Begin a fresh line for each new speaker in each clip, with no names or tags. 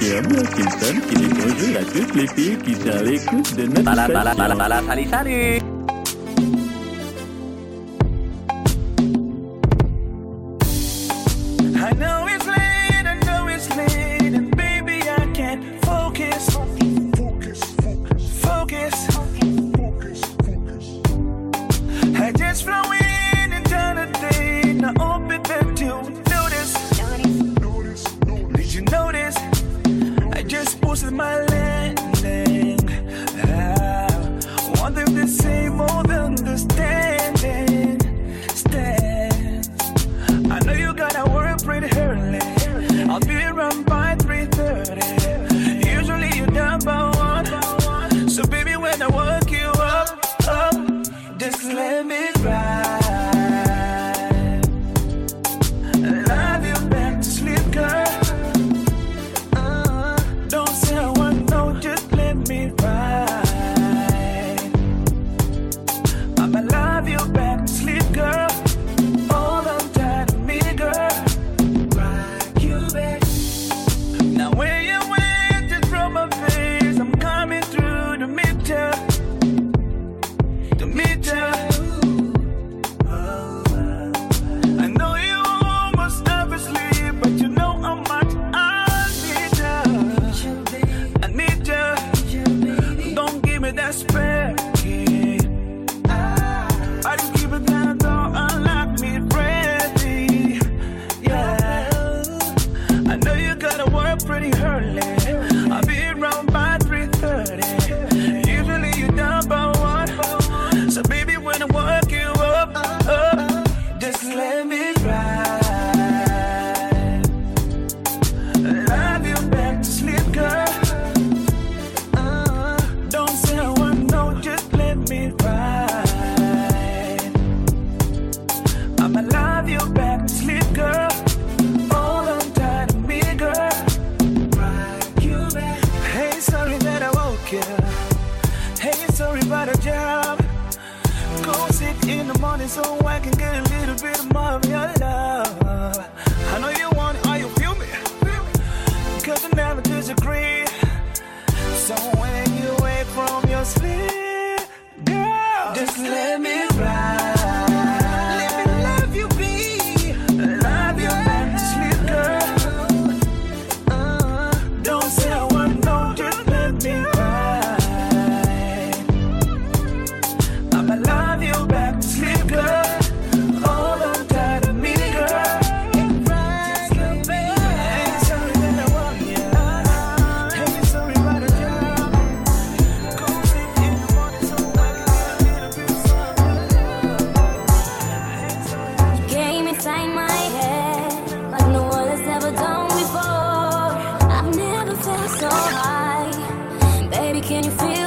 Club Simpson qui les les filles qui sont à de notre
spend Can you feel?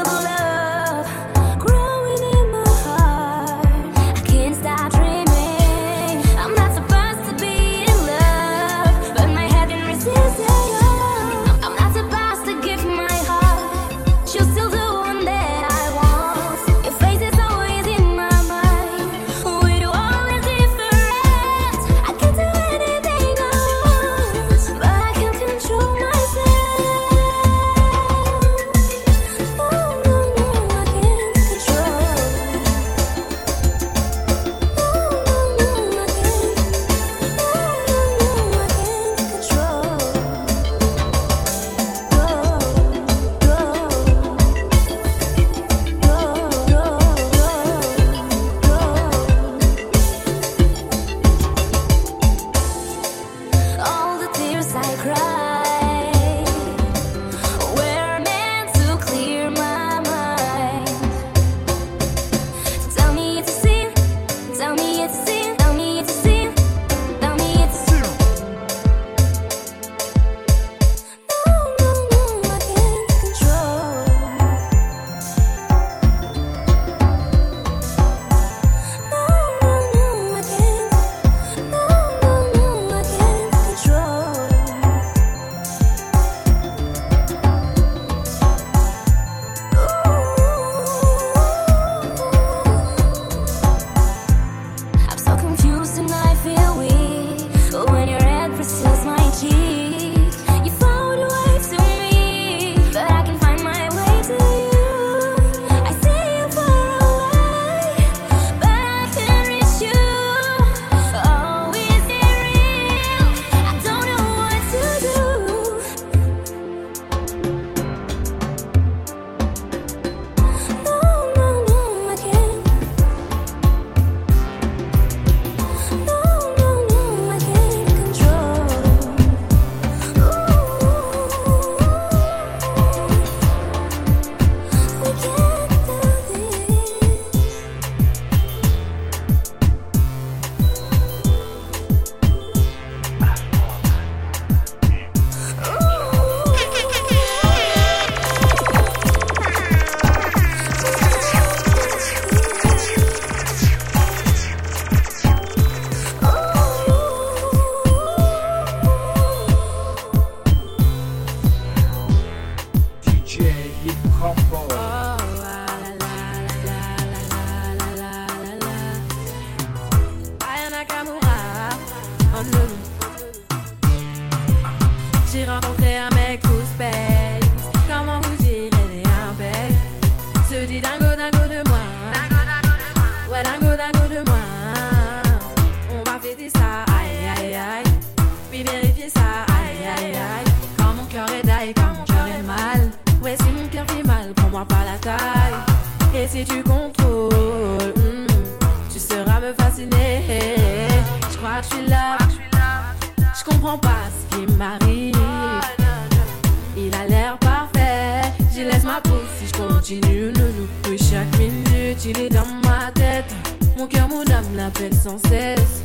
j'y laisse ma peau. Si je continue le loop de chaque minute, il est dans ma tête. Mon cœur, mon âme l'appelle sans cesse.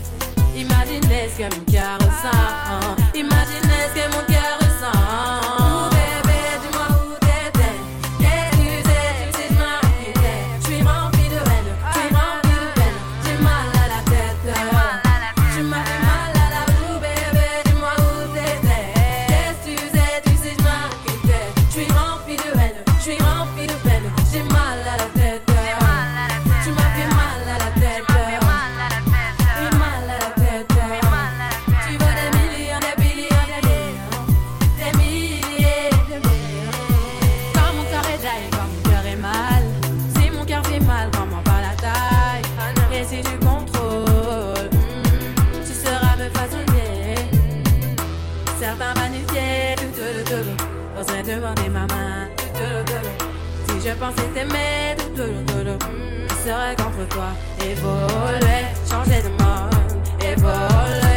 Imaginez ce que mon cœur ressent? Imagine ce que mon cœur ressent? journée, maman. Si je pensais t'aimer, tout hmm, serait contre toi. Évoluer, changer de mode, évoluer.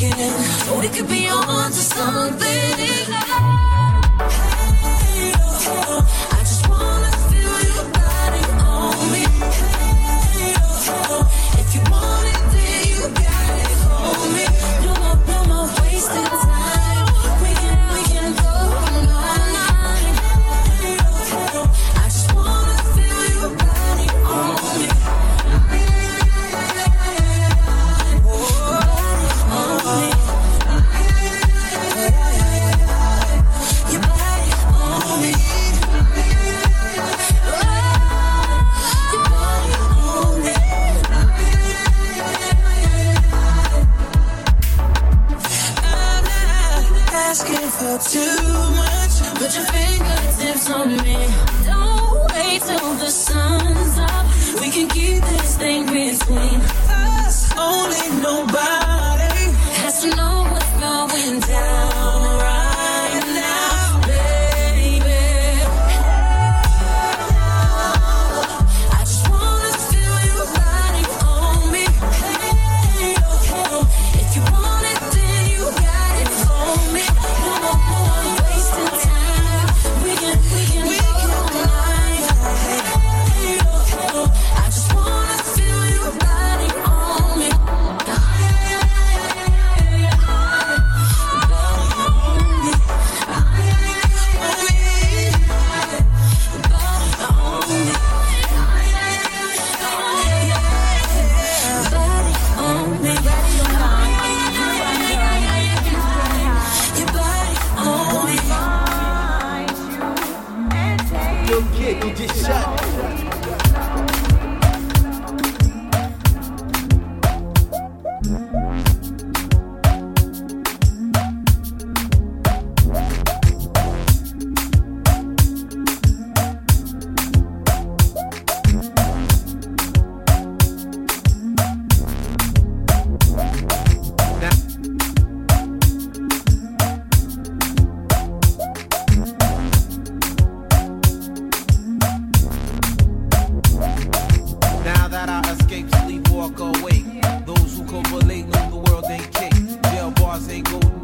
thinking we could be on to something. too much. Put your fingertips
on me. Don't wait till the sun's up. We can keep this thing between
They
go.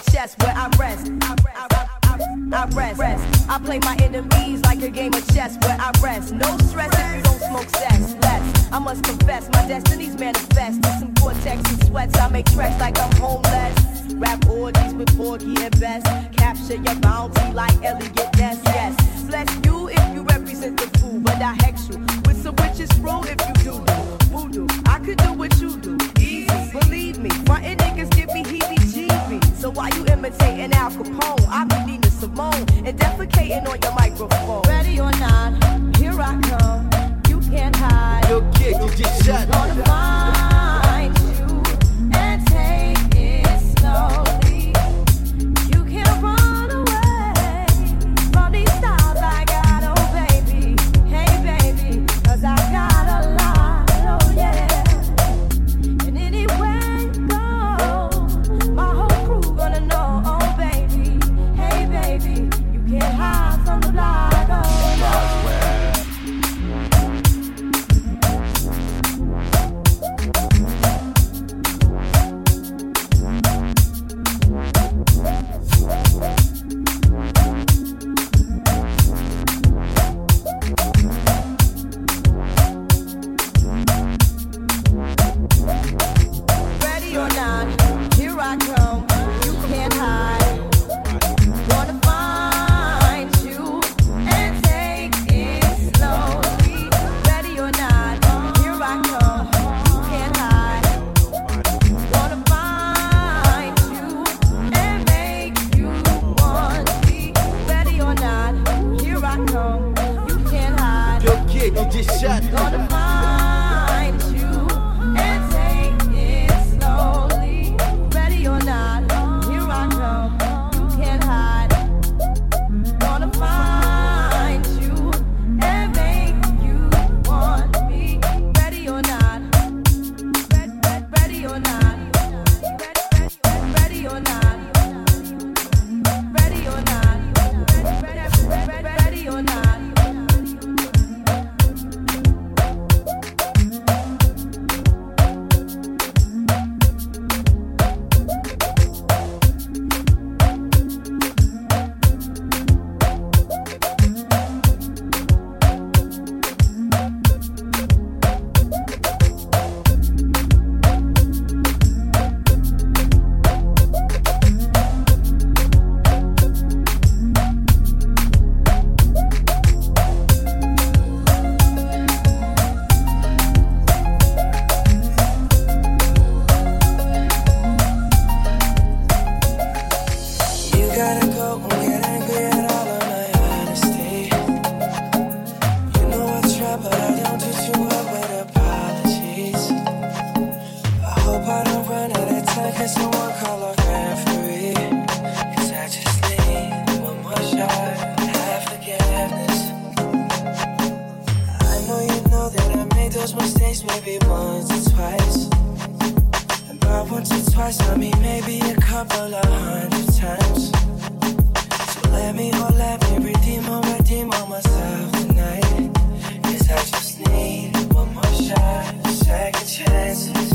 chess where I rest. I rest. I rest. I play my enemies like a game of chess where I rest. No stress if you don't smoke sex. Less. I must confess, my destiny's manifest. In some cortex and sweats, I make tracks like I'm homeless. Rap orgies with Porgy and Bess. Capture your bounty like Eliot Ness. Yes. Bless you if you represent the fool, but I hex you with some witches roll if you do. Voodoo, I could do what you do. Easy. Believe me, frontin' niggas so why you imitating Al Capone? I'm Nina Simone and defecating on your microphone. Ready or not, here I come. You can't hide.
Your kid will get shot.
mistakes maybe once or twice. And by once or twice, I mean maybe a couple of hundred times. So let me, oh, let me redeem or redeem all myself tonight. Cause I just need one more shot, second chances.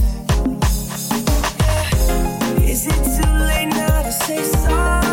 Yeah. Is it too late now to say sorry?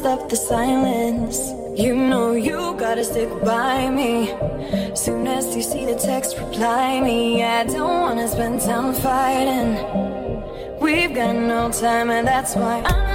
stop the
silence. You know you gotta stick by me. Soon as you see the text, reply me. I don't wanna spend time fighting. We've got no time, and that's why
I'm.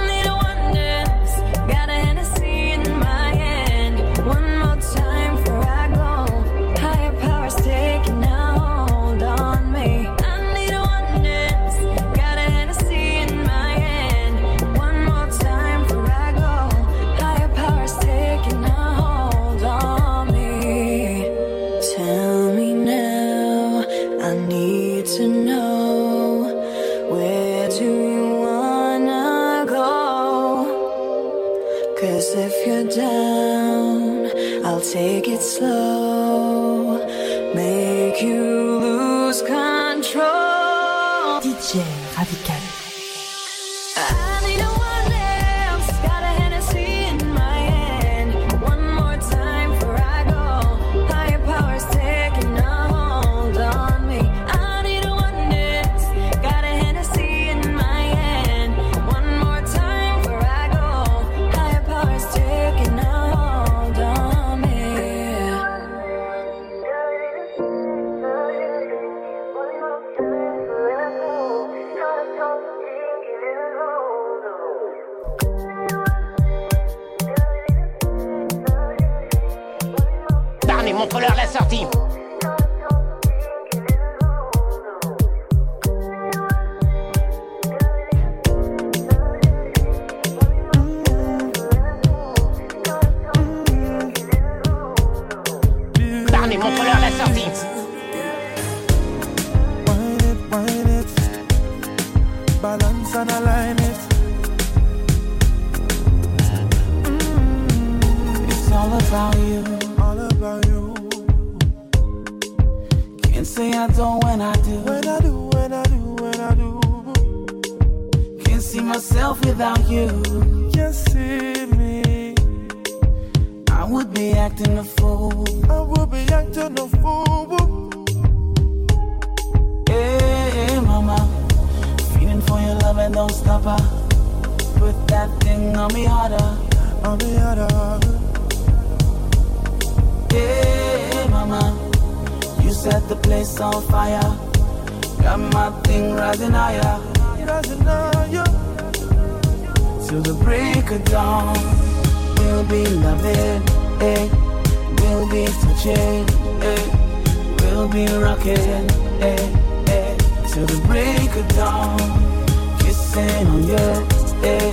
About you.
All about you.
Can't say I don't when I do.
When I do, when I do, when I do.
Can't see myself without you.
You see me.
I would be acting a fool.
I will be acting a fool.
Hey, hey, mama. Feeling for your love and don't stop her. Put that thing on me harder.
On the other.
Hey, mama. You set the place on fire. Got my thing rising higher.
Rising higher.
Till the break of dawn. We'll be loving, eh? We'll be touching, eh? We'll be rocking, eh? eh? Till the break of dawn. Kissing on you, eh?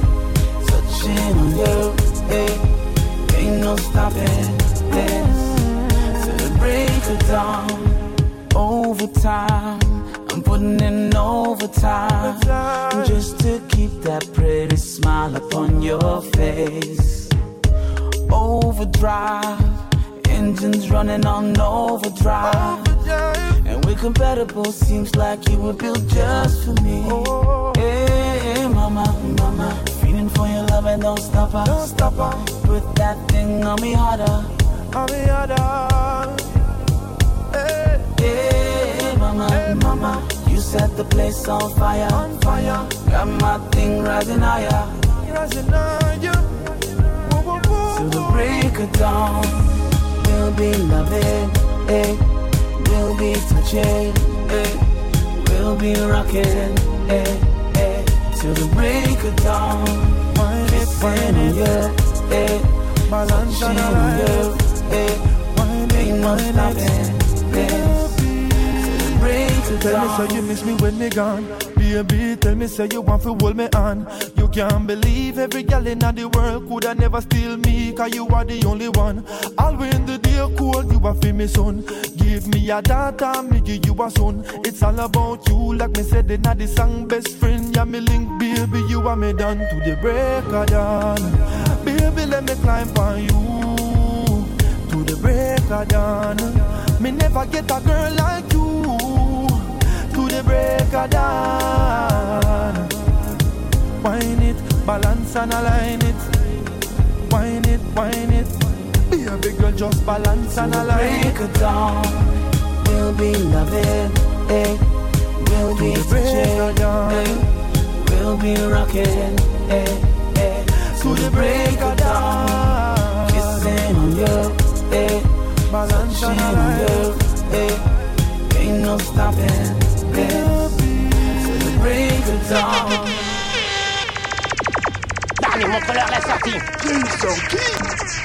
Touching on you, eh? Ain't no stopping this. Till the break of dawn. Overtime. I'm putting in overtime just to keep that pretty smile upon your face. Overdrive, engines running on overdrive. And we're compatible, seems like you were built just for me. Hey, mama, mama, feeling for your love and don't stop her.
Don't stop her.
Put that thing on me harder.
The other. Hey.
Hey, mama, mama, you set the place on fire.
On fire.
Got my thing rising higher.
Rising higher. Whoa, whoa, whoa.
Till the break of dawn, we'll be loving, eh? We'll be touching, eh? We'll be rocking, eh? Till the break of dawn, kissing on you?
Balance
Touching on you,
Tell me say you miss me when me gone. Baby, tell me say you want to hold me on. You can't believe every gal in the world Coulda never steal me Cause you are the only one. All when the day cold You are feel me son Give me a daughter Me give you a son. It's all about you Like me said in the song Best friend. Yeah me link baby You are me done to the break of dawn. Baby let me climb on you break of dawn Me never get a girl like you to the break of dawn. Wine it, balance and align it. Wine it, wine it. Baby girl, just balance and align
break
it.
of dawn, we'll be loving, eh? We'll be
the break of dawn.
eh? We'll be rocking, eh? eh?
To the break of dawn.
Kissing on you, eh?
Balance
Touching
and
on
align
you, eh? Ain't no stopping this. To the break of dawn.
Barney, montre-leur la sortie.
it.